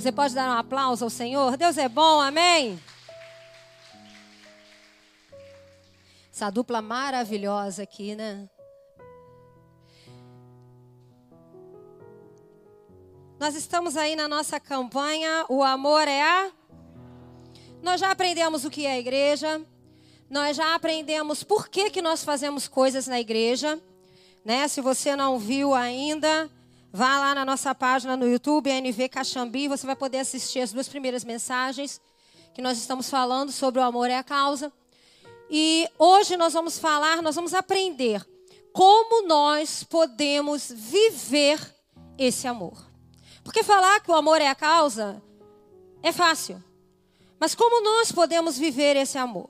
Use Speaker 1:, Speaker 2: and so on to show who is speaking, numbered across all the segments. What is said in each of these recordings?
Speaker 1: Você pode dar um aplauso ao Senhor? Deus é bom, amém? Essa dupla maravilhosa aqui, né? Nós estamos aí na nossa campanha O Amor é a. Nós já aprendemos o que é a igreja. Nós já aprendemos por que, que nós fazemos coisas na igreja. Né? Se você não viu ainda, vá lá na nossa página no YouTube, NV Caxambi, você vai poder assistir as duas primeiras mensagens que nós estamos falando sobre o amor é a causa. E hoje nós vamos falar, nós vamos aprender como nós podemos viver esse amor. Porque falar que o amor é a causa é fácil. Mas como nós podemos viver esse amor?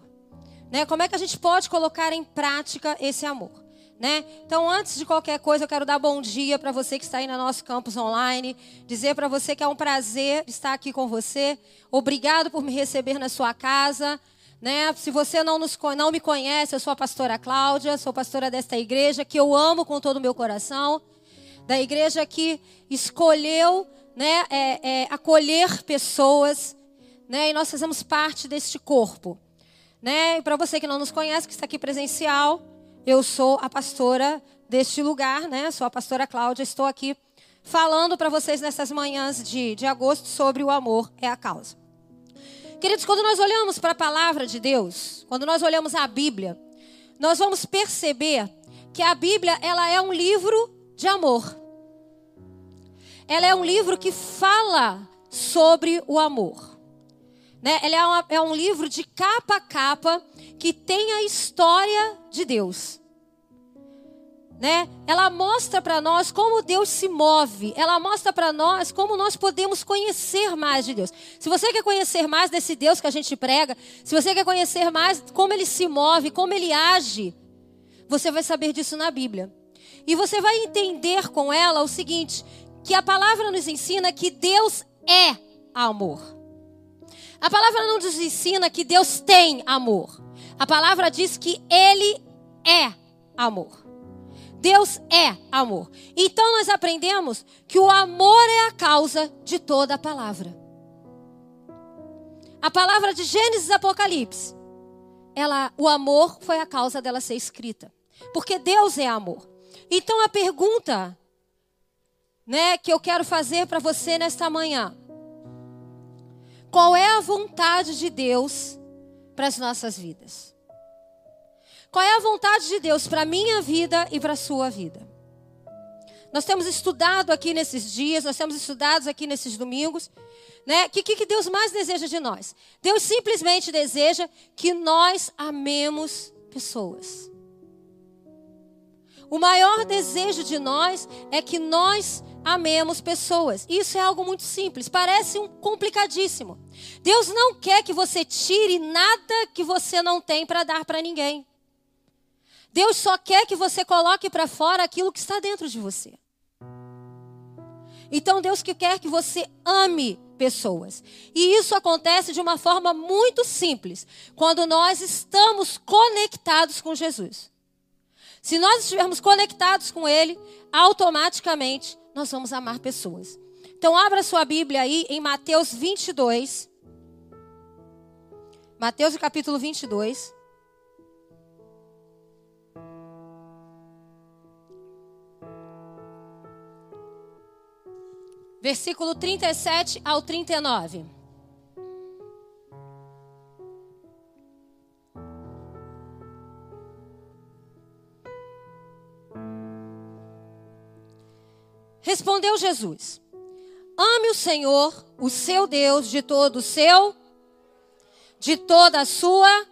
Speaker 1: Né? Como é que a gente pode colocar em prática esse amor? Né? Então, antes de qualquer coisa, eu quero dar bom dia para você que está aí no nosso campus online, dizer para você que é um prazer estar aqui com você. Obrigado por me receber na sua casa. Né? Se você não, nos, não me conhece, eu sou a pastora Cláudia, sou pastora desta igreja que eu amo com todo o meu coração, da igreja que escolheu né, é, é, acolher pessoas, né, e nós fazemos parte deste corpo. Né? Para você que não nos conhece, que está aqui presencial, eu sou a pastora deste lugar, né? sou a pastora Cláudia, estou aqui falando para vocês nessas manhãs de, de agosto sobre o amor é a causa. Queridos, quando nós olhamos para a palavra de Deus, quando nós olhamos a Bíblia, nós vamos perceber que a Bíblia ela é um livro de amor. Ela é um livro que fala sobre o amor. Né? Ela é, uma, é um livro de capa a capa que tem a história de Deus né? Ela mostra para nós como Deus se move. Ela mostra para nós como nós podemos conhecer mais de Deus. Se você quer conhecer mais desse Deus que a gente prega, se você quer conhecer mais como ele se move, como ele age, você vai saber disso na Bíblia. E você vai entender com ela o seguinte, que a palavra nos ensina que Deus é amor. A palavra não nos ensina que Deus tem amor. A palavra diz que ele é amor. Deus é amor. Então nós aprendemos que o amor é a causa de toda a palavra. A palavra de Gênesis e Apocalipse, ela, o amor foi a causa dela ser escrita. Porque Deus é amor. Então a pergunta, né, que eu quero fazer para você nesta manhã, qual é a vontade de Deus para as nossas vidas? Qual é a vontade de Deus para a minha vida e para a sua vida? Nós temos estudado aqui nesses dias, nós temos estudado aqui nesses domingos, né? O que, que Deus mais deseja de nós? Deus simplesmente deseja que nós amemos pessoas. O maior desejo de nós é que nós amemos pessoas. Isso é algo muito simples, parece um complicadíssimo. Deus não quer que você tire nada que você não tem para dar para ninguém. Deus só quer que você coloque para fora aquilo que está dentro de você. Então Deus que quer que você ame pessoas. E isso acontece de uma forma muito simples, quando nós estamos conectados com Jesus. Se nós estivermos conectados com Ele, automaticamente nós vamos amar pessoas. Então, abra sua Bíblia aí em Mateus 22. Mateus capítulo 22. Versículo 37 ao 39. Respondeu Jesus: Ame o Senhor, o seu Deus, de todo o seu, de toda a sua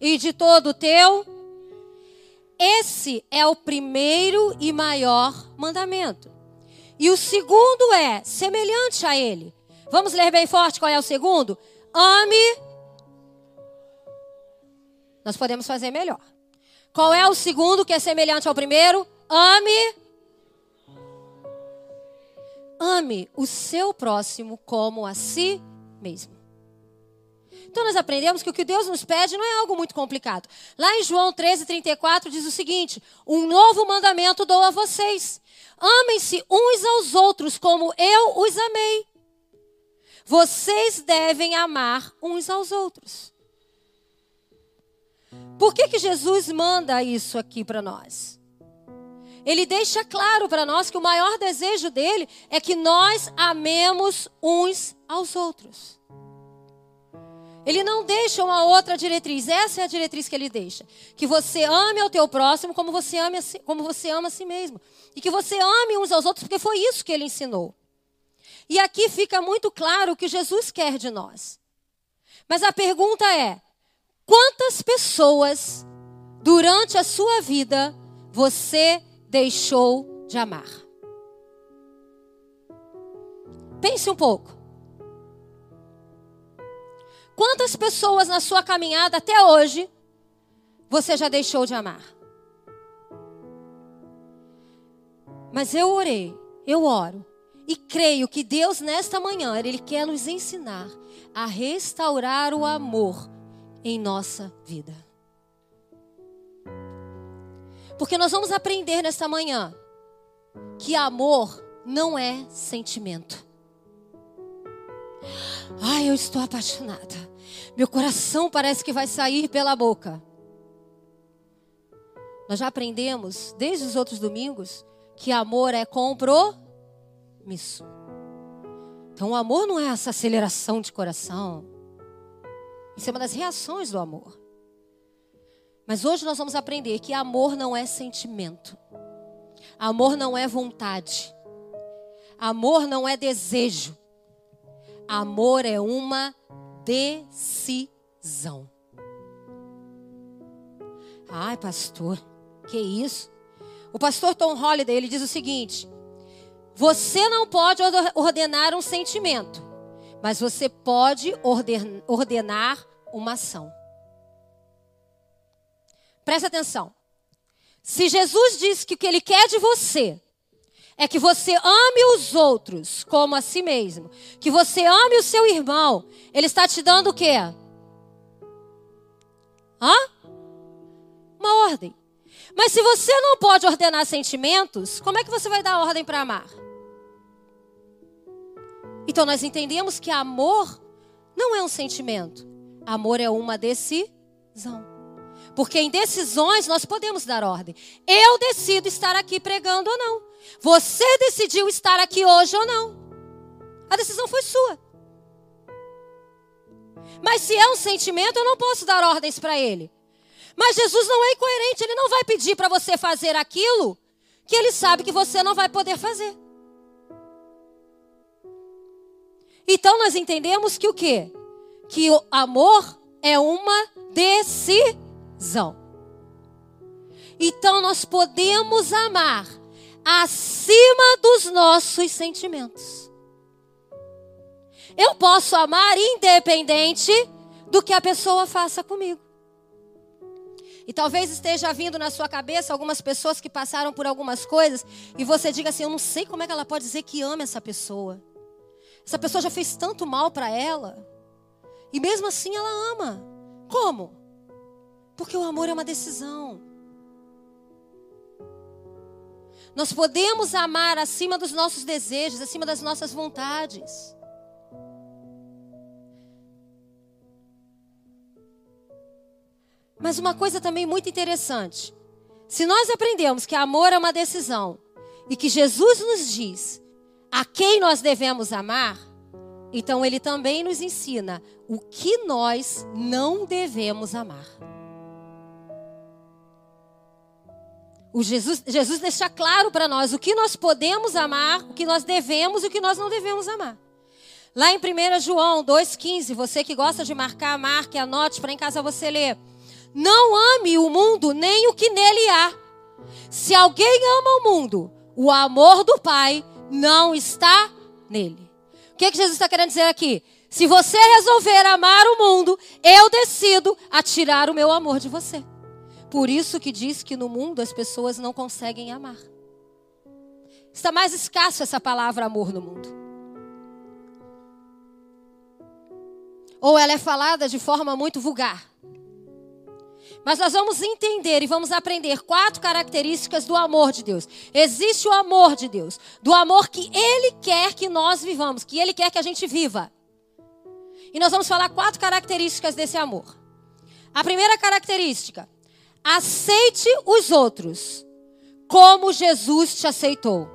Speaker 1: e de todo o teu. Esse é o primeiro e maior mandamento. E o segundo é semelhante a ele. Vamos ler bem forte qual é o segundo? Ame. Nós podemos fazer melhor. Qual é o segundo que é semelhante ao primeiro? Ame. Ame o seu próximo como a si mesmo. Então nós aprendemos que o que Deus nos pede não é algo muito complicado. Lá em João 13, 34 diz o seguinte: Um novo mandamento dou a vocês Amem-se uns aos outros como eu os amei. vocês devem amar uns aos outros. Por que, que Jesus manda isso aqui para nós? Ele deixa claro para nós que o maior desejo dele é que nós amemos uns aos outros. Ele não deixa uma outra diretriz. Essa é a diretriz que ele deixa. Que você ame ao teu próximo como você, ame si, como você ama a si mesmo. E que você ame uns aos outros, porque foi isso que ele ensinou. E aqui fica muito claro o que Jesus quer de nós. Mas a pergunta é: quantas pessoas durante a sua vida você deixou de amar? Pense um pouco. Quantas pessoas na sua caminhada até hoje você já deixou de amar? Mas eu orei, eu oro e creio que Deus nesta manhã ele quer nos ensinar a restaurar o amor em nossa vida. Porque nós vamos aprender nesta manhã que amor não é sentimento. Ai, eu estou apaixonada. Meu coração parece que vai sair pela boca. Nós já aprendemos, desde os outros domingos, que amor é compromisso. Então, o amor não é essa aceleração de coração. Isso é uma das reações do amor. Mas hoje nós vamos aprender que amor não é sentimento. Amor não é vontade. Amor não é desejo. Amor é uma decisão. Ai, pastor, que isso? O pastor Tom Holliday, ele diz o seguinte: Você não pode ordenar um sentimento, mas você pode ordenar uma ação. Presta atenção. Se Jesus diz que o que ele quer de você é que você ame os outros como a si mesmo. Que você ame o seu irmão. Ele está te dando o quê? Hã? Uma ordem. Mas se você não pode ordenar sentimentos, como é que você vai dar ordem para amar? Então nós entendemos que amor não é um sentimento. Amor é uma decisão. Porque em decisões nós podemos dar ordem. Eu decido estar aqui pregando ou não. Você decidiu estar aqui hoje ou não. A decisão foi sua. Mas se é um sentimento, eu não posso dar ordens para ele. Mas Jesus não é incoerente, ele não vai pedir para você fazer aquilo que ele sabe que você não vai poder fazer. Então nós entendemos que o quê? Que o amor é uma decisão. Então nós podemos amar acima dos nossos sentimentos. Eu posso amar independente do que a pessoa faça comigo. E talvez esteja vindo na sua cabeça algumas pessoas que passaram por algumas coisas e você diga assim: eu não sei como é que ela pode dizer que ama essa pessoa. Essa pessoa já fez tanto mal para ela. E mesmo assim ela ama. Como? Porque o amor é uma decisão. Nós podemos amar acima dos nossos desejos, acima das nossas vontades. Mas uma coisa também muito interessante. Se nós aprendemos que amor é uma decisão e que Jesus nos diz a quem nós devemos amar, então ele também nos ensina o que nós não devemos amar. O Jesus, Jesus deixa claro para nós o que nós podemos amar, o que nós devemos e o que nós não devemos amar. Lá em 1 João 2,15, você que gosta de marcar, marque, anote para em casa você ler. Não ame o mundo nem o que nele há. Se alguém ama o mundo, o amor do Pai não está nele. O que, é que Jesus está querendo dizer aqui? Se você resolver amar o mundo, eu decido a tirar o meu amor de você. Por isso que diz que no mundo as pessoas não conseguem amar. Está mais escasso essa palavra amor no mundo. Ou ela é falada de forma muito vulgar. Mas nós vamos entender e vamos aprender quatro características do amor de Deus. Existe o amor de Deus, do amor que Ele quer que nós vivamos, que Ele quer que a gente viva. E nós vamos falar quatro características desse amor. A primeira característica: aceite os outros como Jesus te aceitou.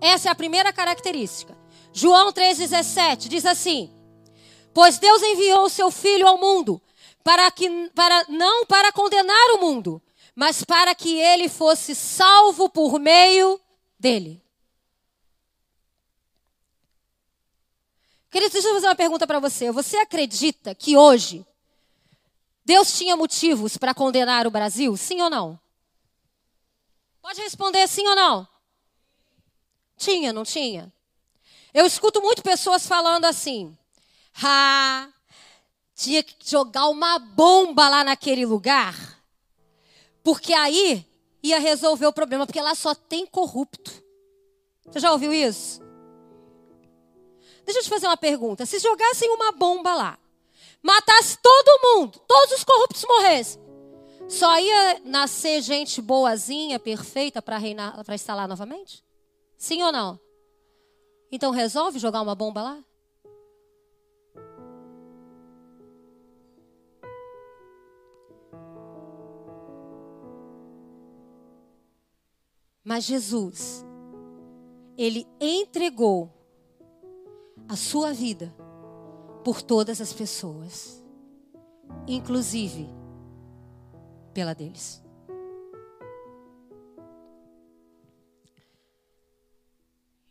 Speaker 1: Essa é a primeira característica. João 3,17 diz assim: Pois Deus enviou o seu Filho ao mundo, para que, para, não para condenar o mundo, mas para que ele fosse salvo por meio dele. Queridos, deixa eu fazer uma pergunta para você. Você acredita que hoje Deus tinha motivos para condenar o Brasil? Sim ou não? Pode responder sim ou não? Tinha, não tinha? Eu escuto muito pessoas falando assim: tinha que jogar uma bomba lá naquele lugar, porque aí ia resolver o problema, porque lá só tem corrupto. Você já ouviu isso? Deixa eu te fazer uma pergunta. Se jogassem uma bomba lá, matasse todo mundo, todos os corruptos morressem, só ia nascer gente boazinha, perfeita para reinar, para instalar novamente? Sim ou não? Então resolve jogar uma bomba lá? Mas Jesus, ele entregou a sua vida por todas as pessoas, inclusive pela deles.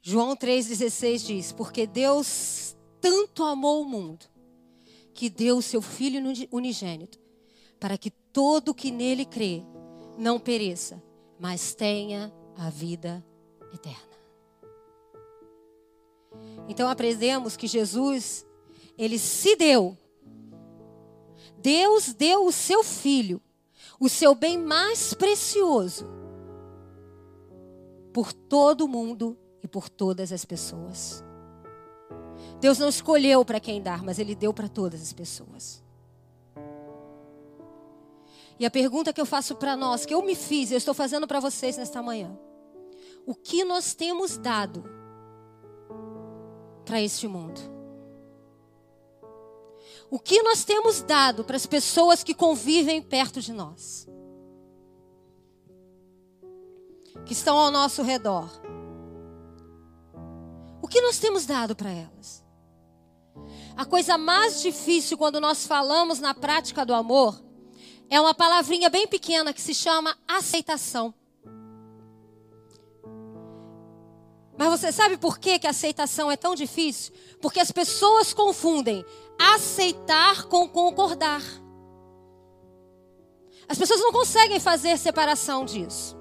Speaker 1: João 3,16 diz: Porque Deus tanto amou o mundo, que deu o seu Filho unigênito, para que todo que nele crê não pereça, mas tenha a vida eterna. Então aprendemos que Jesus, ele se deu. Deus deu o seu filho, o seu bem mais precioso, por todo mundo e por todas as pessoas. Deus não escolheu para quem dar, mas ele deu para todas as pessoas. E a pergunta que eu faço para nós, que eu me fiz, eu estou fazendo para vocês nesta manhã. O que nós temos dado para este mundo? O que nós temos dado para as pessoas que convivem perto de nós? Que estão ao nosso redor? O que nós temos dado para elas? A coisa mais difícil quando nós falamos na prática do amor é uma palavrinha bem pequena que se chama aceitação. Mas você sabe por que, que a aceitação é tão difícil? Porque as pessoas confundem aceitar com concordar. As pessoas não conseguem fazer separação disso.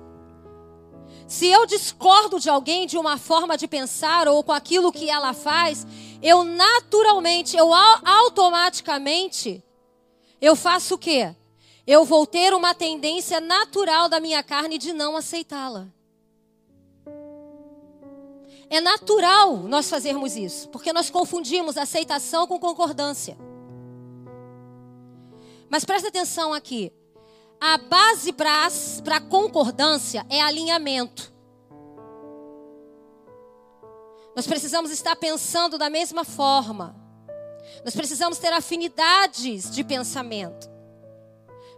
Speaker 1: Se eu discordo de alguém de uma forma de pensar ou com aquilo que ela faz, eu naturalmente, eu automaticamente, eu faço o quê? Eu vou ter uma tendência natural da minha carne de não aceitá-la. É natural nós fazermos isso, porque nós confundimos aceitação com concordância. Mas presta atenção aqui. A base para concordância é alinhamento. Nós precisamos estar pensando da mesma forma. Nós precisamos ter afinidades de pensamento.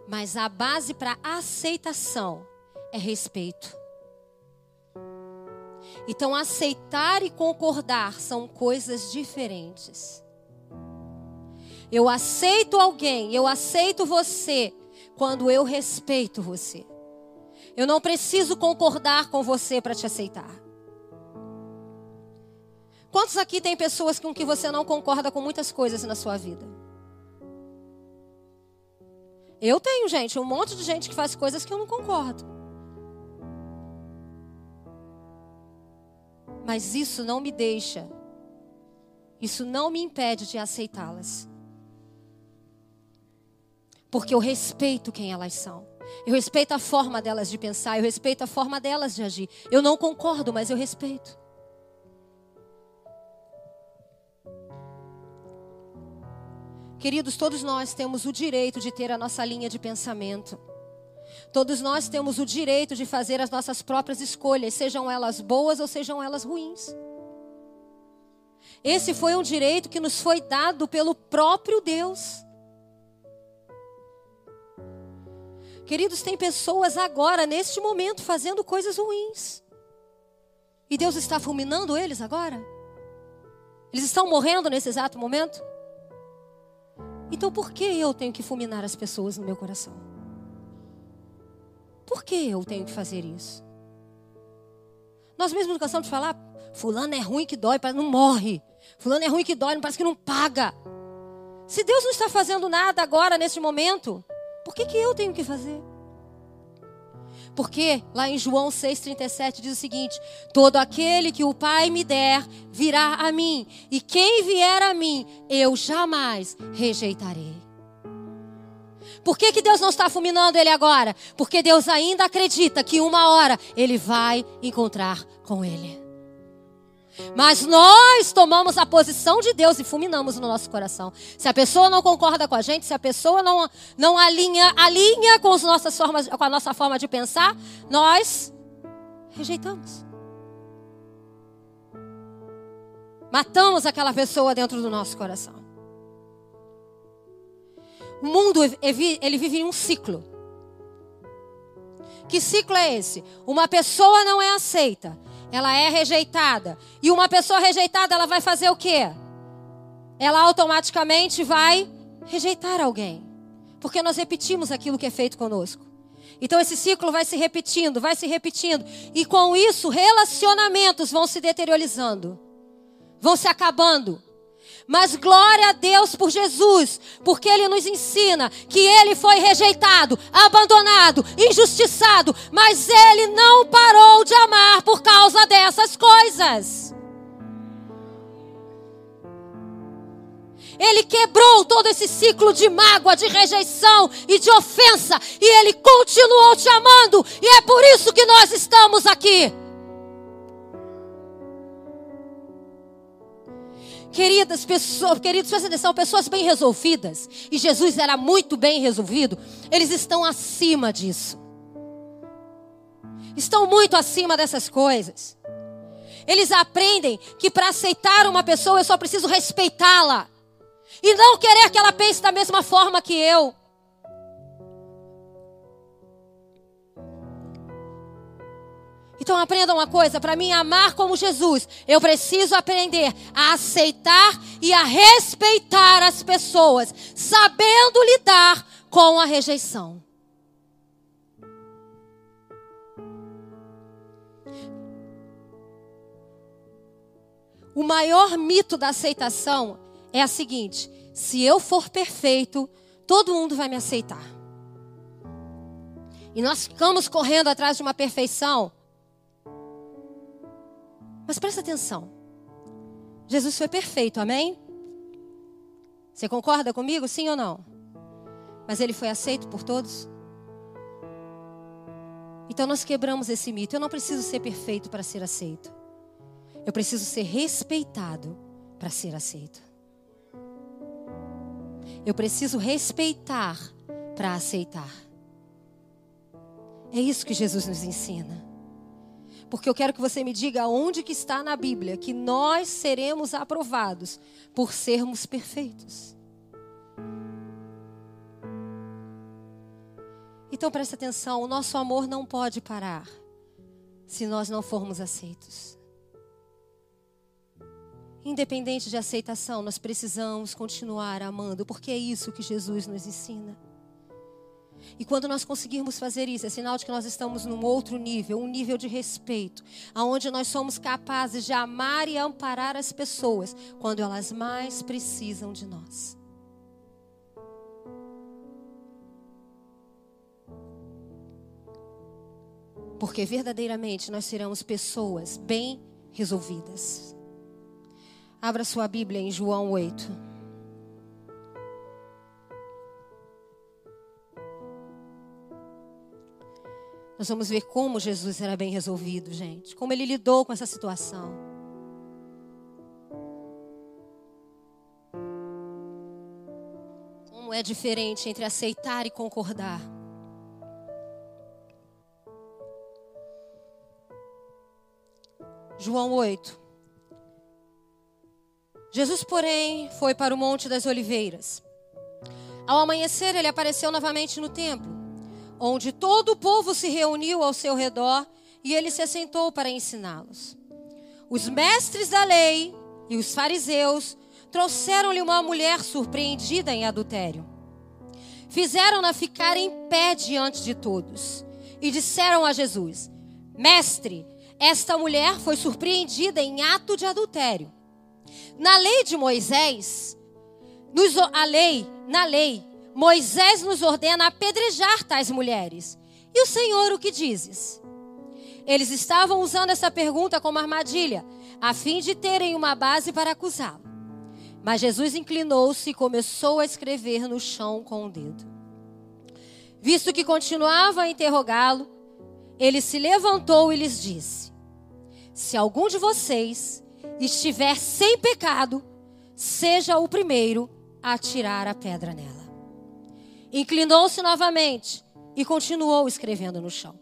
Speaker 1: Mas a base para aceitação é respeito. Então, aceitar e concordar são coisas diferentes. Eu aceito alguém, eu aceito você quando eu respeito você. Eu não preciso concordar com você para te aceitar. Quantos aqui tem pessoas com que você não concorda com muitas coisas na sua vida? Eu tenho, gente, um monte de gente que faz coisas que eu não concordo. Mas isso não me deixa, isso não me impede de aceitá-las. Porque eu respeito quem elas são. Eu respeito a forma delas de pensar, eu respeito a forma delas de agir. Eu não concordo, mas eu respeito. Queridos, todos nós temos o direito de ter a nossa linha de pensamento. Todos nós temos o direito de fazer as nossas próprias escolhas, sejam elas boas ou sejam elas ruins. Esse foi um direito que nos foi dado pelo próprio Deus. Queridos, tem pessoas agora, neste momento, fazendo coisas ruins. E Deus está fulminando eles agora? Eles estão morrendo nesse exato momento? Então por que eu tenho que fulminar as pessoas no meu coração? Por que eu tenho que fazer isso? Nós mesmos cansamos de falar, fulano é ruim que dói, não morre. Fulano é ruim que dói, parece que não paga. Se Deus não está fazendo nada agora, neste momento, por que, que eu tenho que fazer? Porque lá em João 6,37 diz o seguinte: Todo aquele que o Pai me der virá a mim, e quem vier a mim, eu jamais rejeitarei. Por que, que Deus não está fulminando ele agora? Porque Deus ainda acredita que uma hora ele vai encontrar com ele. Mas nós tomamos a posição de Deus e fulminamos no nosso coração. Se a pessoa não concorda com a gente, se a pessoa não, não alinha, alinha com, as nossas formas, com a nossa forma de pensar, nós rejeitamos. Matamos aquela pessoa dentro do nosso coração. O mundo, ele vive em um ciclo. Que ciclo é esse? Uma pessoa não é aceita ela é rejeitada. E uma pessoa rejeitada, ela vai fazer o quê? Ela automaticamente vai rejeitar alguém. Porque nós repetimos aquilo que é feito conosco. Então esse ciclo vai se repetindo, vai se repetindo. E com isso, relacionamentos vão se deteriorando, vão se acabando. Mas glória a Deus por Jesus, porque Ele nos ensina que Ele foi rejeitado, abandonado, injustiçado, mas Ele não parou de amar por causa dessas coisas. Ele quebrou todo esse ciclo de mágoa, de rejeição e de ofensa, e Ele continuou te amando, e é por isso que nós estamos aqui. Queridas pessoas, queridos, presta atenção, pessoas bem resolvidas, e Jesus era muito bem resolvido, eles estão acima disso. Estão muito acima dessas coisas. Eles aprendem que para aceitar uma pessoa eu só preciso respeitá-la. E não querer que ela pense da mesma forma que eu. Então aprenda uma coisa, para mim amar como Jesus, eu preciso aprender a aceitar e a respeitar as pessoas, sabendo lidar com a rejeição. O maior mito da aceitação é a seguinte: se eu for perfeito, todo mundo vai me aceitar. E nós ficamos correndo atrás de uma perfeição mas presta atenção. Jesus foi perfeito, amém? Você concorda comigo, sim ou não? Mas ele foi aceito por todos? Então nós quebramos esse mito. Eu não preciso ser perfeito para ser aceito. Eu preciso ser respeitado para ser aceito. Eu preciso respeitar para aceitar. É isso que Jesus nos ensina. Porque eu quero que você me diga onde que está na Bíblia que nós seremos aprovados por sermos perfeitos. Então preste atenção, o nosso amor não pode parar se nós não formos aceitos. Independente de aceitação, nós precisamos continuar amando, porque é isso que Jesus nos ensina. E quando nós conseguirmos fazer isso, é sinal de que nós estamos num outro nível, um nível de respeito, aonde nós somos capazes de amar e amparar as pessoas quando elas mais precisam de nós. Porque verdadeiramente nós seremos pessoas bem resolvidas. Abra sua Bíblia em João 8. Nós vamos ver como Jesus era bem resolvido, gente. Como ele lidou com essa situação. Como é diferente entre aceitar e concordar. João 8. Jesus, porém, foi para o Monte das Oliveiras. Ao amanhecer, ele apareceu novamente no templo, onde todo o povo se reuniu ao seu redor e ele se assentou para ensiná-los. Os mestres da lei e os fariseus trouxeram-lhe uma mulher surpreendida em adultério. Fizeram-na ficar em pé diante de todos e disseram a Jesus: Mestre, esta mulher foi surpreendida em ato de adultério. Na lei de Moisés, nos, a lei, na lei, Moisés nos ordena apedrejar tais mulheres. E o Senhor o que dizes? Eles estavam usando essa pergunta como armadilha, a fim de terem uma base para acusá-lo. Mas Jesus inclinou-se e começou a escrever no chão com o um dedo. Visto que continuava a interrogá-lo, ele se levantou e lhes disse: Se algum de vocês estiver sem pecado, seja o primeiro a atirar a pedra nela. Inclinou-se novamente e continuou escrevendo no chão.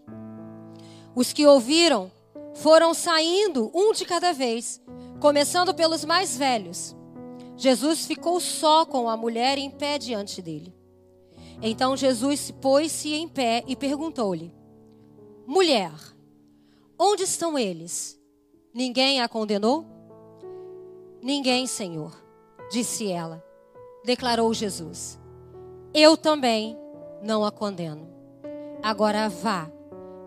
Speaker 1: Os que ouviram foram saindo um de cada vez, começando pelos mais velhos. Jesus ficou só com a mulher em pé diante dele. Então Jesus pôs-se em pé e perguntou-lhe: Mulher, onde estão eles? Ninguém a condenou? Ninguém, Senhor, disse ela. Declarou Jesus: Eu também não a condeno. Agora vá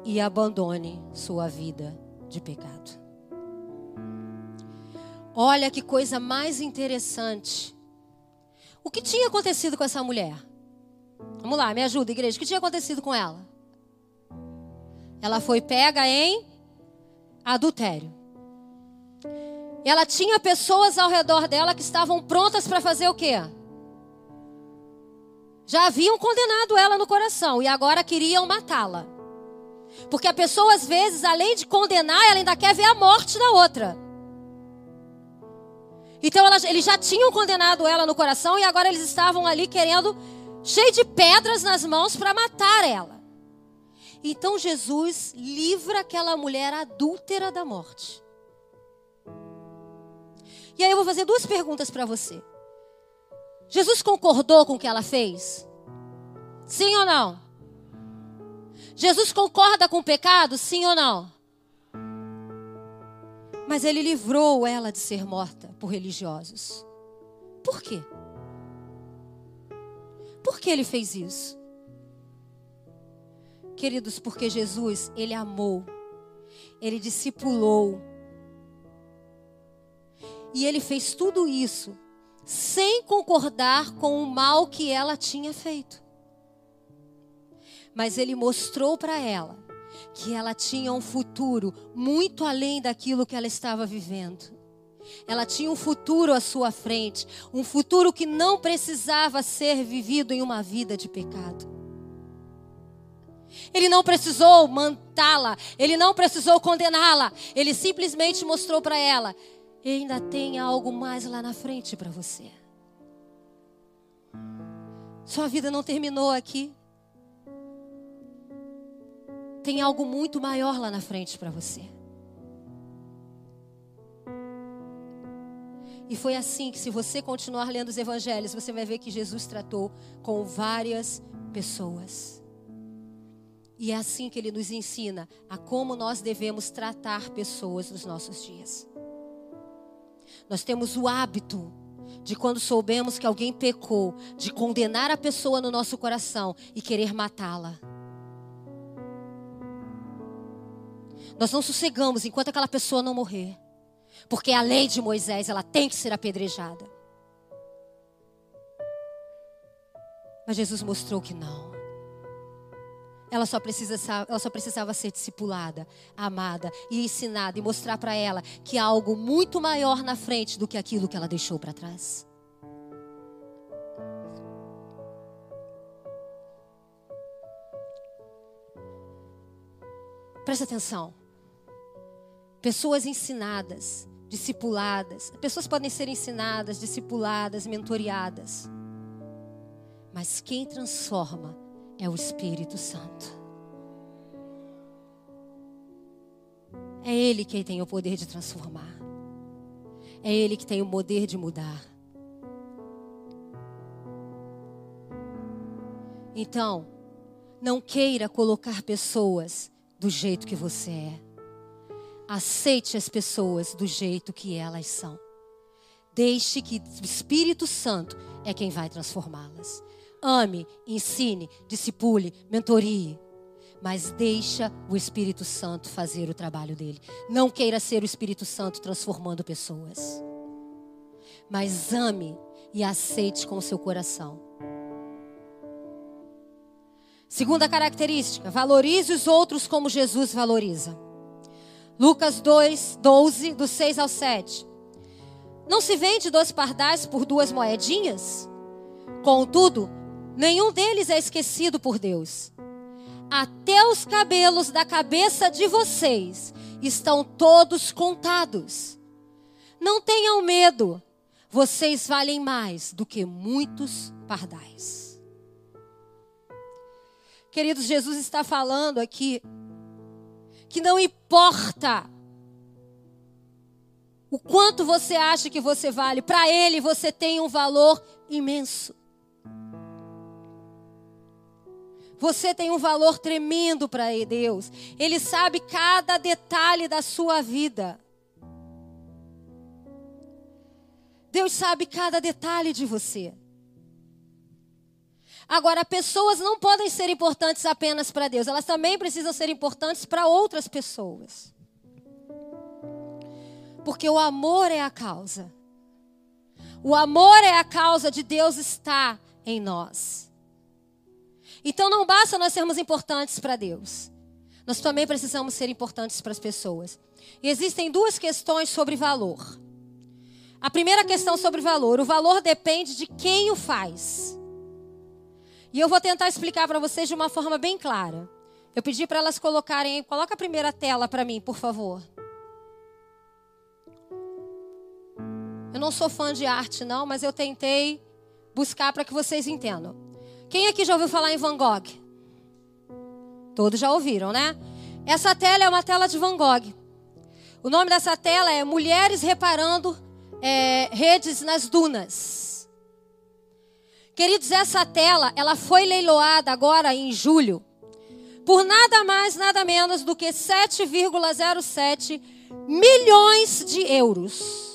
Speaker 1: e abandone sua vida de pecado. Olha que coisa mais interessante. O que tinha acontecido com essa mulher? Vamos lá, me ajuda, igreja. O que tinha acontecido com ela? Ela foi pega em adultério. Ela tinha pessoas ao redor dela que estavam prontas para fazer o quê? Já haviam condenado ela no coração e agora queriam matá-la. Porque a pessoa, às vezes, além de condenar, ela ainda quer ver a morte da outra. Então ela, eles já tinham condenado ela no coração e agora eles estavam ali querendo, cheio de pedras nas mãos, para matar ela. Então Jesus livra aquela mulher adúltera da morte. E aí eu vou fazer duas perguntas para você. Jesus concordou com o que ela fez? Sim ou não? Jesus concorda com o pecado? Sim ou não? Mas ele livrou ela de ser morta por religiosos. Por quê? Por que ele fez isso? Queridos, porque Jesus, ele amou, ele discipulou, e ele fez tudo isso sem concordar com o mal que ela tinha feito. Mas ele mostrou para ela que ela tinha um futuro muito além daquilo que ela estava vivendo. Ela tinha um futuro à sua frente, um futuro que não precisava ser vivido em uma vida de pecado. Ele não precisou mantá-la, ele não precisou condená-la, ele simplesmente mostrou para ela e ainda tem algo mais lá na frente para você. Sua vida não terminou aqui. Tem algo muito maior lá na frente para você. E foi assim que, se você continuar lendo os evangelhos, você vai ver que Jesus tratou com várias pessoas. E é assim que ele nos ensina a como nós devemos tratar pessoas nos nossos dias. Nós temos o hábito de quando soubemos que alguém pecou, de condenar a pessoa no nosso coração e querer matá-la. Nós não sossegamos enquanto aquela pessoa não morrer. Porque a lei de Moisés, ela tem que ser apedrejada. Mas Jesus mostrou que não. Ela só, precisa, ela só precisava ser discipulada, amada e ensinada e mostrar para ela que há algo muito maior na frente do que aquilo que ela deixou para trás. Presta atenção. Pessoas ensinadas, discipuladas. Pessoas podem ser ensinadas, discipuladas, mentoriadas. Mas quem transforma é o Espírito Santo. É Ele quem tem o poder de transformar. É Ele que tem o poder de mudar. Então, não queira colocar pessoas do jeito que você é. Aceite as pessoas do jeito que elas são. Deixe que o Espírito Santo é quem vai transformá-las. Ame, ensine, discipule, mentorie. Mas deixa o Espírito Santo fazer o trabalho dele. Não queira ser o Espírito Santo transformando pessoas. Mas ame e aceite com o seu coração. Segunda característica, valorize os outros como Jesus valoriza. Lucas 2, 12, do 6 ao 7. Não se vende dois pardais por duas moedinhas? Contudo, nenhum deles é esquecido por Deus. Até os cabelos da cabeça de vocês estão todos contados. Não tenham medo, vocês valem mais do que muitos pardais. Queridos, Jesus está falando aqui que não importa o quanto você acha que você vale, para Ele você tem um valor imenso. Você tem um valor tremendo para Deus. Ele sabe cada detalhe da sua vida. Deus sabe cada detalhe de você. Agora, pessoas não podem ser importantes apenas para Deus, elas também precisam ser importantes para outras pessoas. Porque o amor é a causa. O amor é a causa de Deus estar em nós. Então não basta nós sermos importantes para Deus. Nós também precisamos ser importantes para as pessoas. E existem duas questões sobre valor. A primeira questão sobre valor: o valor depende de quem o faz. E eu vou tentar explicar para vocês de uma forma bem clara. Eu pedi para elas colocarem, coloca a primeira tela para mim, por favor. Eu não sou fã de arte não, mas eu tentei buscar para que vocês entendam. Quem aqui já ouviu falar em Van Gogh? Todos já ouviram, né? Essa tela é uma tela de Van Gogh. O nome dessa tela é Mulheres Reparando é, Redes nas Dunas. Queridos, essa tela, ela foi leiloada agora em julho por nada mais, nada menos do que 7,07 milhões de euros.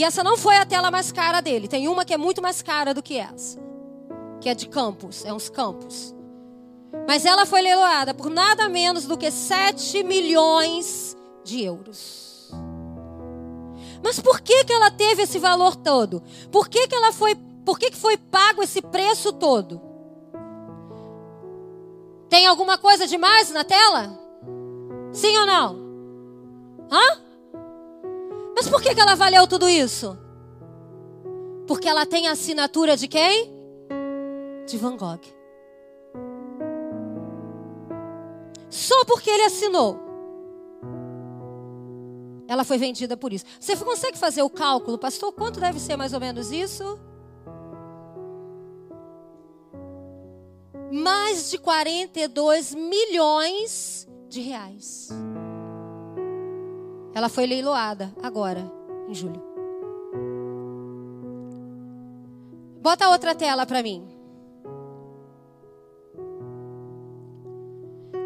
Speaker 1: E essa não foi a tela mais cara dele. Tem uma que é muito mais cara do que essa. Que é de campos, é uns campos. Mas ela foi leiloada por nada menos do que 7 milhões de euros. Mas por que, que ela teve esse valor todo? Por que, que ela foi, por que, que foi pago esse preço todo? Tem alguma coisa demais na tela? Sim ou não? Hã? Mas por que, ela valeu tudo isso? Porque ela tem a assinatura de quem? De Van Gogh. Só porque ele assinou ela foi vendida por isso. Você consegue fazer o cálculo, pastor? Quanto deve ser mais ou menos isso? Mais de 42 milhões de reais. Ela foi leiloada agora, em julho. Bota outra tela para mim.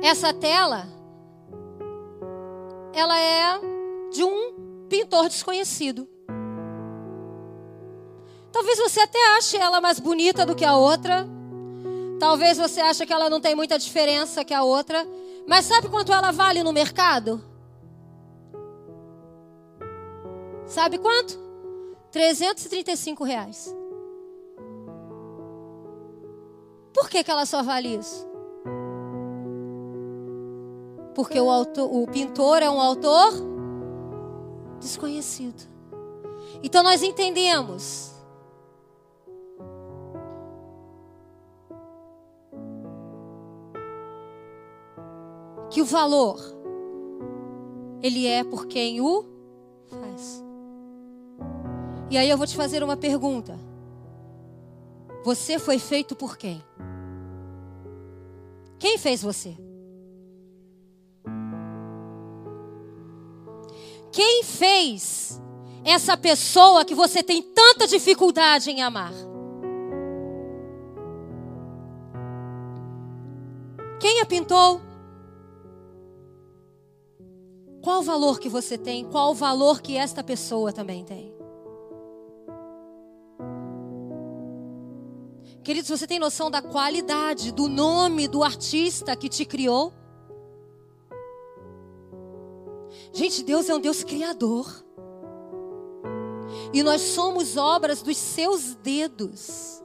Speaker 1: Essa tela, ela é de um pintor desconhecido. Talvez você até ache ela mais bonita do que a outra. Talvez você ache que ela não tem muita diferença que a outra. Mas sabe quanto ela vale no mercado? Sabe quanto? 335 reais. Por que, que ela só vale isso? Porque o, autor, o pintor é um autor desconhecido. Então nós entendemos que o valor ele é por quem o faz. E aí eu vou te fazer uma pergunta. Você foi feito por quem? Quem fez você? Quem fez essa pessoa que você tem tanta dificuldade em amar? Quem a pintou? Qual o valor que você tem? Qual o valor que esta pessoa também tem? Queridos, você tem noção da qualidade, do nome do artista que te criou? Gente, Deus é um Deus criador. E nós somos obras dos seus dedos.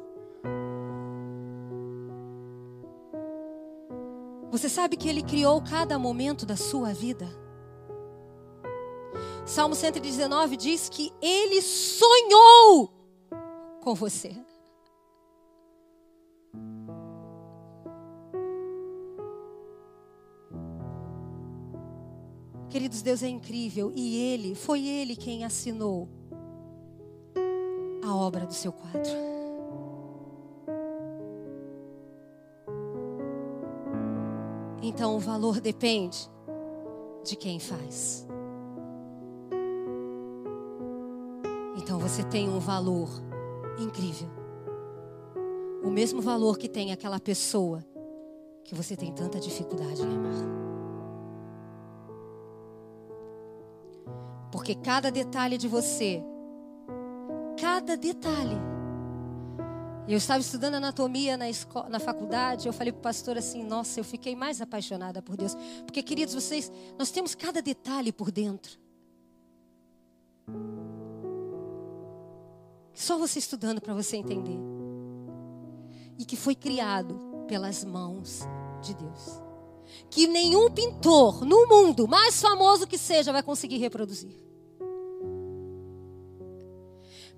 Speaker 1: Você sabe que Ele criou cada momento da sua vida? Salmo 119 diz que ele sonhou com você. Queridos, Deus é incrível e Ele, foi Ele quem assinou a obra do seu quadro. Então o valor depende de quem faz. Então você tem um valor incrível. O mesmo valor que tem aquela pessoa que você tem tanta dificuldade em amar. Porque cada detalhe de você, cada detalhe. Eu estava estudando anatomia na, escola, na faculdade, eu falei para o pastor assim: Nossa, eu fiquei mais apaixonada por Deus. Porque, queridos, vocês, nós temos cada detalhe por dentro. Só você estudando para você entender. E que foi criado pelas mãos de Deus. Que nenhum pintor no mundo, mais famoso que seja, vai conseguir reproduzir.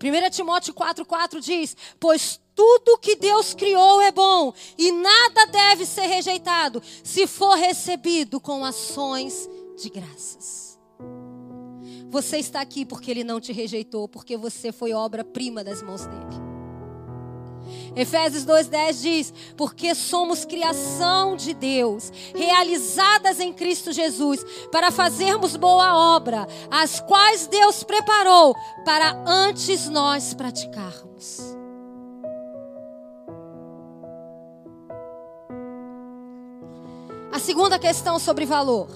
Speaker 1: 1 Timóteo 4,4 diz: Pois tudo que Deus criou é bom, e nada deve ser rejeitado, se for recebido com ações de graças. Você está aqui porque Ele não te rejeitou, porque você foi obra-prima das mãos dele. Efésios 2,10 diz: Porque somos criação de Deus, realizadas em Cristo Jesus, para fazermos boa obra, as quais Deus preparou para antes nós praticarmos. A segunda questão sobre valor.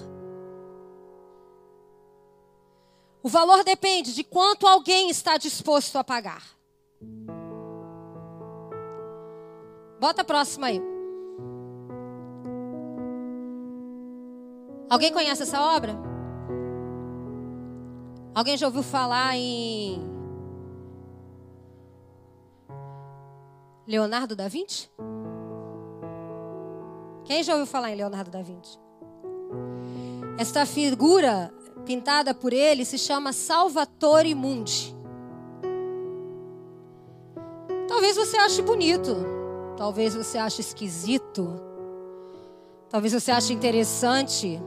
Speaker 1: O valor depende de quanto alguém está disposto a pagar. Bota a próxima aí. Alguém conhece essa obra? Alguém já ouviu falar em Leonardo da Vinci? Quem já ouviu falar em Leonardo da Vinci? Esta figura pintada por ele se chama Salvatore Mundi. Talvez você ache bonito, talvez você ache esquisito, talvez você ache interessante.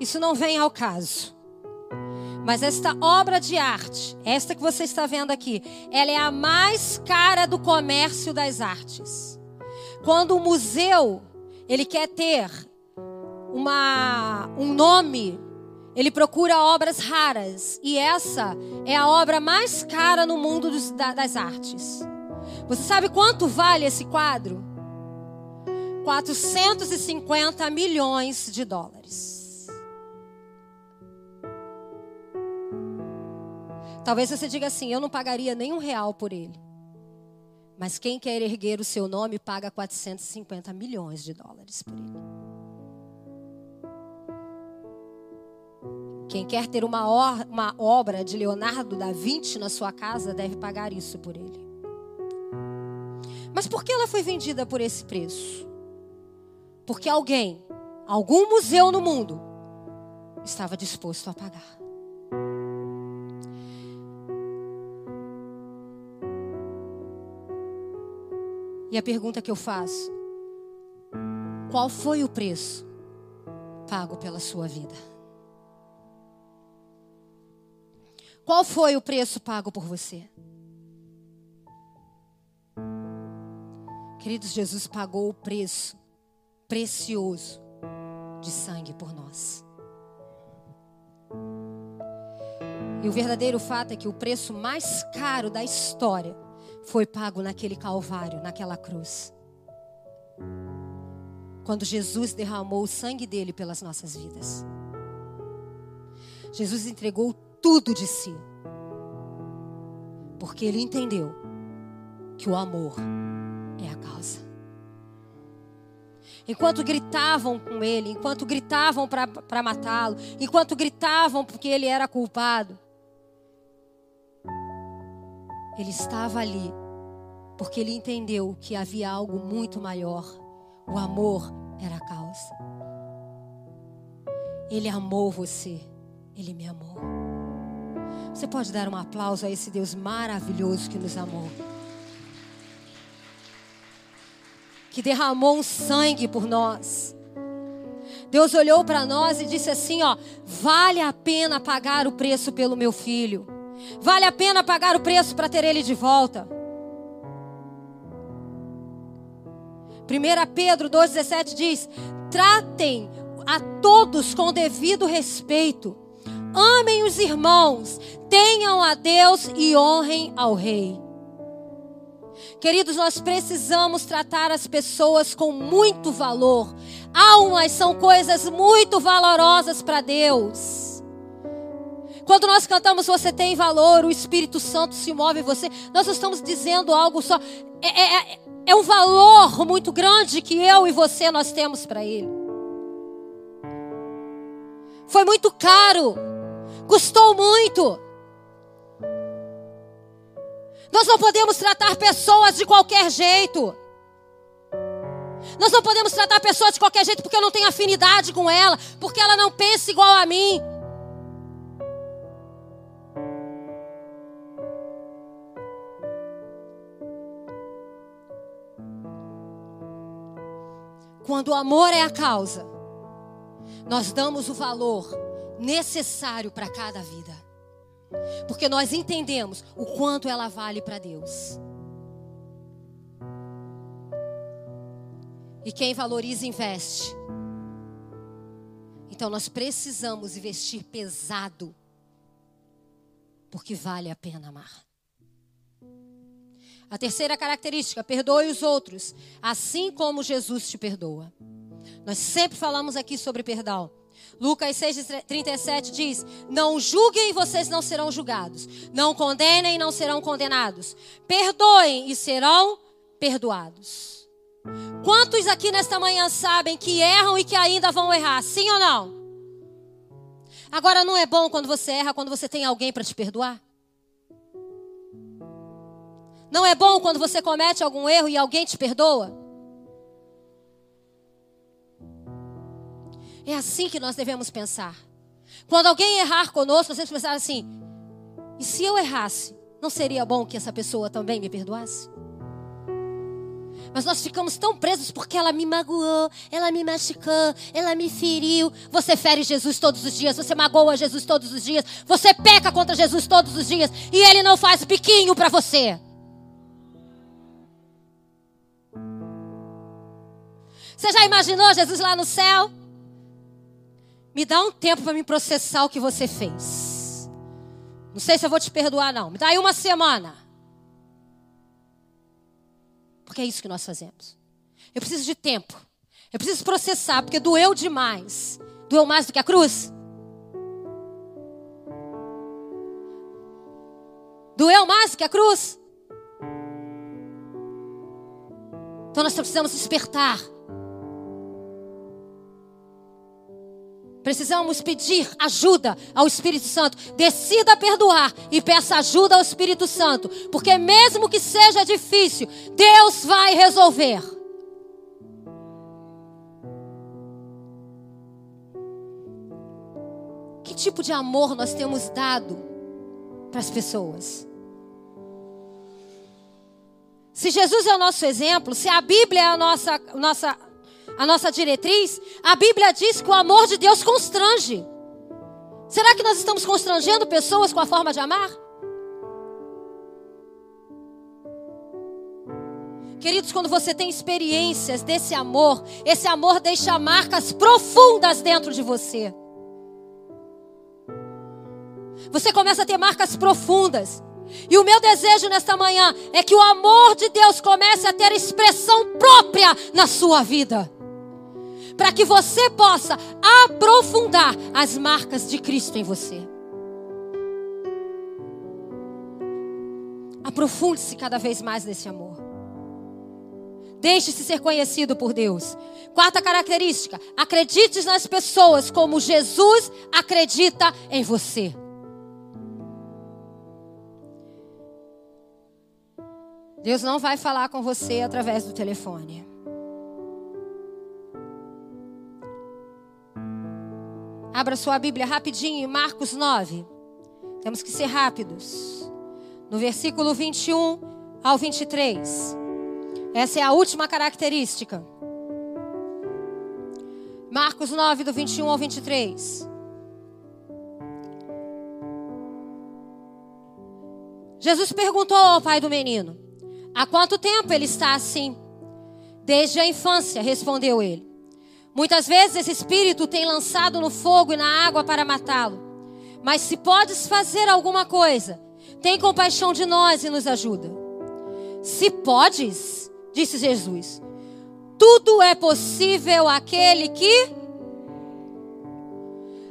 Speaker 1: Isso não vem ao caso. Mas esta obra de arte, esta que você está vendo aqui, ela é a mais cara do comércio das artes. Quando o museu ele quer ter uma, um nome ele procura obras raras e essa é a obra mais cara no mundo dos, da, das artes. Você sabe quanto vale esse quadro? 450 milhões de dólares. Talvez você diga assim: eu não pagaria nenhum real por ele. Mas quem quer erguer o seu nome paga 450 milhões de dólares por ele. Quem quer ter uma, or, uma obra de Leonardo da Vinci na sua casa deve pagar isso por ele. Mas por que ela foi vendida por esse preço? Porque alguém, algum museu no mundo, estava disposto a pagar. E a pergunta que eu faço: qual foi o preço pago pela sua vida? Qual foi o preço pago por você? Queridos, Jesus pagou o preço precioso de sangue por nós. E o verdadeiro fato é que o preço mais caro da história foi pago naquele calvário, naquela cruz. Quando Jesus derramou o sangue dele pelas nossas vidas. Jesus entregou tudo de si. Porque ele entendeu que o amor é a causa. Enquanto gritavam com ele, enquanto gritavam para matá-lo, enquanto gritavam porque ele era culpado, ele estava ali porque ele entendeu que havia algo muito maior. O amor era a causa. Ele amou você, ele me amou. Você pode dar um aplauso a esse Deus maravilhoso que nos amou. Que derramou um sangue por nós. Deus olhou para nós e disse assim: Ó, vale a pena pagar o preço pelo meu filho. Vale a pena pagar o preço para ter ele de volta. 1 Pedro 2,17 diz: tratem a todos com devido respeito. Amem os irmãos, tenham a Deus e honrem ao Rei. Queridos, nós precisamos tratar as pessoas com muito valor. Almas são coisas muito valorosas para Deus. Quando nós cantamos Você tem valor, o Espírito Santo se move em você, nós estamos dizendo algo só. É, é, é, é um valor muito grande que eu e você nós temos para Ele. Foi muito caro, custou muito. Nós não podemos tratar pessoas de qualquer jeito. Nós não podemos tratar pessoas de qualquer jeito porque eu não tenho afinidade com ela, porque ela não pensa igual a mim. Quando o amor é a causa, nós damos o valor necessário para cada vida. Porque nós entendemos o quanto ela vale para Deus. E quem valoriza, investe. Então nós precisamos investir pesado. Porque vale a pena amar. A terceira característica, perdoe os outros, assim como Jesus te perdoa. Nós sempre falamos aqui sobre perdão. Lucas 6,37 diz: Não julguem e vocês não serão julgados. Não condenem e não serão condenados. Perdoem e serão perdoados. Quantos aqui nesta manhã sabem que erram e que ainda vão errar? Sim ou não? Agora, não é bom quando você erra, quando você tem alguém para te perdoar? Não é bom quando você comete algum erro e alguém te perdoa? É assim que nós devemos pensar. Quando alguém errar conosco, nós devemos pensar assim: e se eu errasse, não seria bom que essa pessoa também me perdoasse? Mas nós ficamos tão presos porque ela me magoou, ela me machucou, ela me feriu. Você fere Jesus todos os dias, você magoa Jesus todos os dias, você peca contra Jesus todos os dias e ele não faz biquinho para você. Você já imaginou Jesus lá no céu? Me dá um tempo para me processar o que você fez. Não sei se eu vou te perdoar, não. Me dá aí uma semana. Porque é isso que nós fazemos. Eu preciso de tempo. Eu preciso processar, porque doeu demais. Doeu mais do que a cruz? Doeu mais do que a cruz? Então nós precisamos despertar. Precisamos pedir ajuda ao Espírito Santo. Decida perdoar e peça ajuda ao Espírito Santo. Porque, mesmo que seja difícil, Deus vai resolver. Que tipo de amor nós temos dado para as pessoas? Se Jesus é o nosso exemplo, se a Bíblia é a nossa, nossa a nossa diretriz, a Bíblia diz que o amor de Deus constrange. Será que nós estamos constrangendo pessoas com a forma de amar? Queridos, quando você tem experiências desse amor, esse amor deixa marcas profundas dentro de você. Você começa a ter marcas profundas. E o meu desejo nesta manhã é que o amor de Deus comece a ter expressão própria na sua vida. Para que você possa aprofundar as marcas de Cristo em você. Aprofunde-se cada vez mais nesse amor. Deixe-se ser conhecido por Deus. Quarta característica: acredite nas pessoas como Jesus acredita em você. Deus não vai falar com você através do telefone. Abra sua Bíblia rapidinho em Marcos 9. Temos que ser rápidos. No versículo 21 ao 23. Essa é a última característica. Marcos 9, do 21 ao 23. Jesus perguntou ao pai do menino: Há quanto tempo ele está assim? Desde a infância, respondeu ele. Muitas vezes esse espírito tem lançado no fogo e na água para matá-lo. Mas se podes fazer alguma coisa, tem compaixão de nós e nos ajuda. Se podes, disse Jesus, tudo é possível àquele que.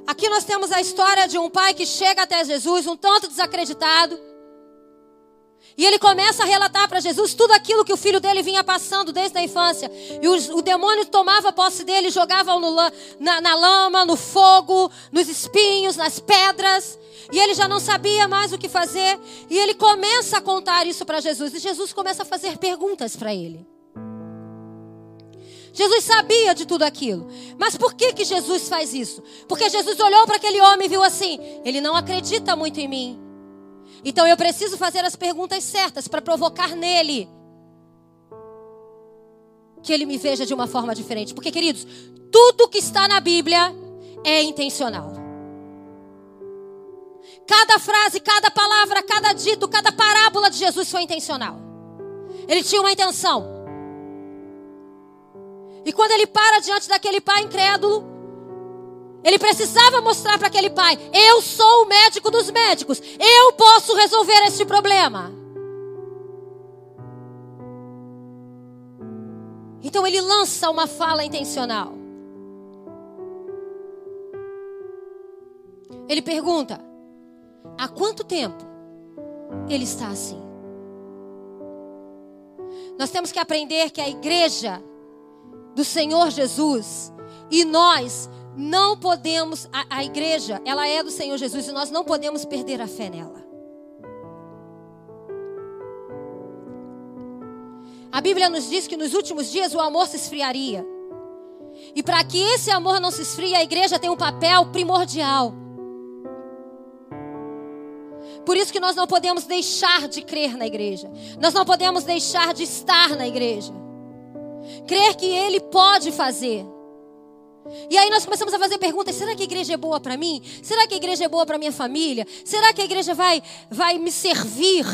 Speaker 1: Aqui nós temos a história de um pai que chega até Jesus, um tanto desacreditado e ele começa a relatar para Jesus tudo aquilo que o filho dele vinha passando desde a infância. E o, o demônio tomava posse dele, jogava no, na, na lama, no fogo, nos espinhos, nas pedras. E ele já não sabia mais o que fazer. E ele começa a contar isso para Jesus. E Jesus começa a fazer perguntas para ele. Jesus sabia de tudo aquilo. Mas por que, que Jesus faz isso? Porque Jesus olhou para aquele homem e viu assim: ele não acredita muito em mim. Então eu preciso fazer as perguntas certas para provocar nele que ele me veja de uma forma diferente. Porque, queridos, tudo que está na Bíblia é intencional. Cada frase, cada palavra, cada dito, cada parábola de Jesus foi intencional. Ele tinha uma intenção. E quando ele para diante daquele pai incrédulo, ele precisava mostrar para aquele pai: eu sou o médico dos médicos, eu posso resolver este problema. Então ele lança uma fala intencional. Ele pergunta: há quanto tempo ele está assim? Nós temos que aprender que a igreja do Senhor Jesus e nós não podemos, a, a igreja, ela é do Senhor Jesus e nós não podemos perder a fé nela. A Bíblia nos diz que nos últimos dias o amor se esfriaria. E para que esse amor não se esfrie, a igreja tem um papel primordial. Por isso que nós não podemos deixar de crer na igreja. Nós não podemos deixar de estar na igreja. Crer que Ele pode fazer. E aí nós começamos a fazer perguntas: será que a igreja é boa para mim? Será que a igreja é boa para minha família? Será que a igreja vai, vai me servir?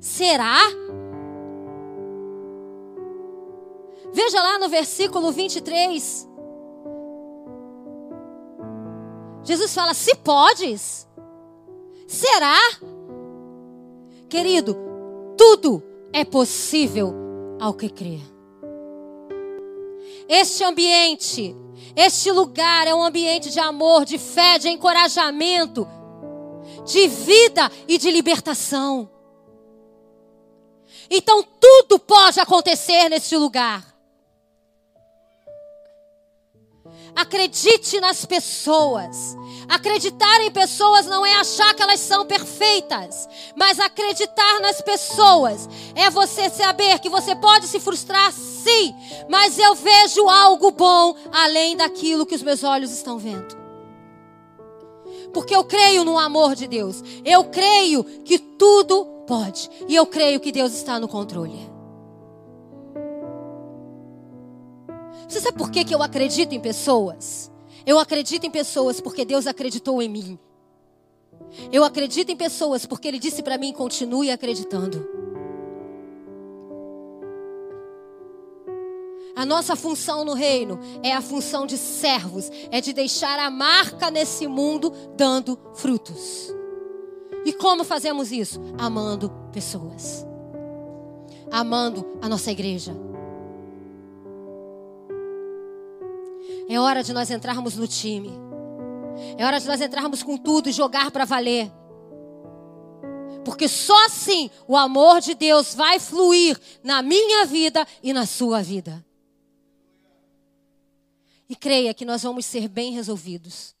Speaker 1: Será? Veja lá no versículo 23. Jesus fala: se podes, será? Querido, tudo é possível ao que crer. Este ambiente, este lugar é um ambiente de amor, de fé, de encorajamento, de vida e de libertação. Então tudo pode acontecer neste lugar. Acredite nas pessoas. Acreditar em pessoas não é achar que elas são perfeitas, mas acreditar nas pessoas é você saber que você pode se frustrar sim, mas eu vejo algo bom além daquilo que os meus olhos estão vendo. Porque eu creio no amor de Deus. Eu creio que tudo pode. E eu creio que Deus está no controle. Você sabe por que, que eu acredito em pessoas? Eu acredito em pessoas porque Deus acreditou em mim. Eu acredito em pessoas porque Ele disse para mim: continue acreditando. A nossa função no reino é a função de servos, é de deixar a marca nesse mundo dando frutos. E como fazemos isso? Amando pessoas, amando a nossa igreja. É hora de nós entrarmos no time. É hora de nós entrarmos com tudo e jogar para valer. Porque só assim o amor de Deus vai fluir na minha vida e na sua vida. E creia que nós vamos ser bem resolvidos.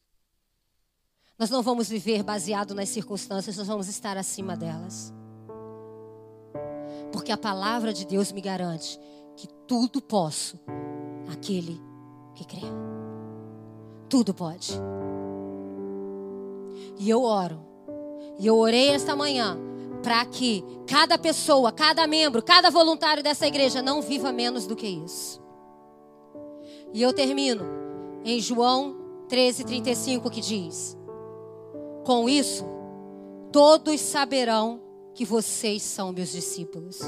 Speaker 1: Nós não vamos viver baseado nas circunstâncias, nós vamos estar acima delas. Porque a palavra de Deus me garante que tudo posso aquele que crê. Tudo pode. E eu oro. E eu orei esta manhã para que cada pessoa, cada membro, cada voluntário dessa igreja não viva menos do que isso. E eu termino em João 13:35 que diz: Com isso, todos saberão que vocês são meus discípulos.